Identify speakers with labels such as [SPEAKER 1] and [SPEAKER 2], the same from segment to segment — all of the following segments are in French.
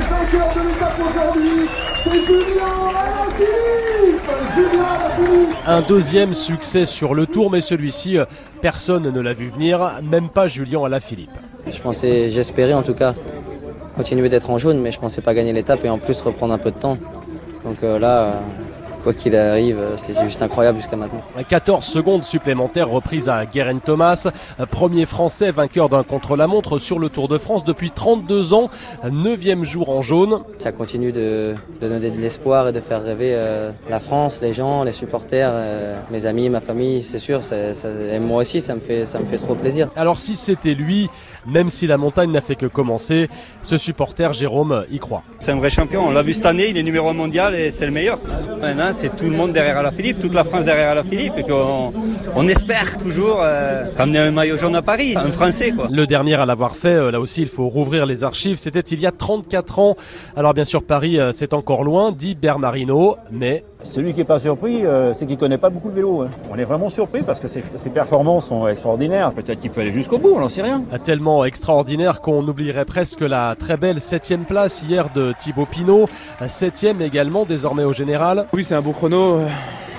[SPEAKER 1] vainqueur de l'étape aujourd'hui, c'est Julien Alaphilippe Julien Alaphilippe
[SPEAKER 2] Un deuxième succès sur le tour, mais celui-ci, euh, personne ne l'a vu venir, même pas Julien Alaphilippe.
[SPEAKER 3] Je pensais, j'espérais en tout cas continuer d'être en jaune, mais je pensais pas gagner l'étape et en plus reprendre un peu de temps. Donc euh, là, euh, quoi qu'il arrive, c'est juste incroyable jusqu'à maintenant.
[SPEAKER 2] 14 secondes supplémentaires reprises à Guerin Thomas, premier français vainqueur d'un contre-la-montre sur le Tour de France depuis 32 ans, neuvième jour en jaune.
[SPEAKER 3] Ça continue de, de donner de l'espoir et de faire rêver euh, la France, les gens, les supporters, euh, mes amis, ma famille, c'est sûr. ça- ça- et moi aussi, ça me fait, ça me fait trop plaisir.
[SPEAKER 2] Alors si c'était lui, même si la montagne n'a fait que commencer, ce supporter Jérôme y croit.
[SPEAKER 4] C'est un vrai champion. On l'a vu cette année, il est numéro un mondial et c'est le meilleur. Maintenant, c'est tout le monde derrière Alaphilippe, toute la France derrière Alaphilippe. Et puis on, on espère toujours euh, ramener un maillot jaune à Paris, un Français quoi.
[SPEAKER 2] Le dernier à l'avoir fait, euh, là aussi il faut rouvrir les archives, c'était il y a 34 ans. Alors bien sûr Paris euh, c'est encore loin, dit Bernardino, mais
[SPEAKER 5] Celui qui n'est pas surpris, euh, c'est qu'il ne connaît pas beaucoup le vélo. hein. On est vraiment surpris parce que ses, ses performances sont extraordinaires. Peut-être qu'il peut aller jusqu'au bout, on n'en sait rien.
[SPEAKER 2] tellement extraordinaire qu'on oublierait presque la très belle septième place hier de Thibaut Pinot, septième également désormais au général.
[SPEAKER 6] Oui, c'est un beau chrono. euh,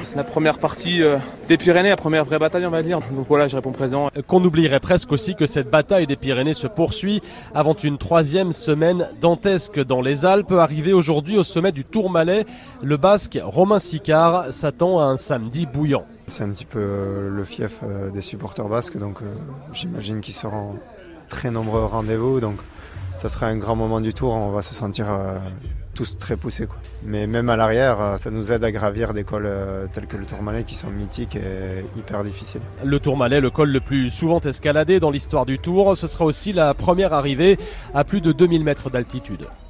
[SPEAKER 6] C'est la première partie euh, des Pyrénées, la première vraie bataille, on va dire. Donc voilà, je réponds présent.
[SPEAKER 2] Qu'on oublierait presque aussi que cette bataille des Pyrénées se poursuit avant une troisième semaine dantesque dans les Alpes. Arrivé aujourd'hui au sommet du Tourmalet, le basque Romain Sicard s'attend à un samedi bouillant.
[SPEAKER 7] C'est un petit peu euh, le fief euh, des supporters basques, donc euh, j'imagine qu'ils seront très nombreux au rendez-vous. Donc ça sera un grand moment du tour, on va se sentir euh, tous très poussés. Quoi. Mais même à l'arrière, euh, ça nous aide à gravir des cols euh, tels que le Tourmalet qui sont mythiques et hyper difficiles.
[SPEAKER 2] Le Tourmalet, le col le plus souvent escaladé dans l'histoire du Tour, ce sera aussi la première arrivée à plus de 2000 mètres d'altitude.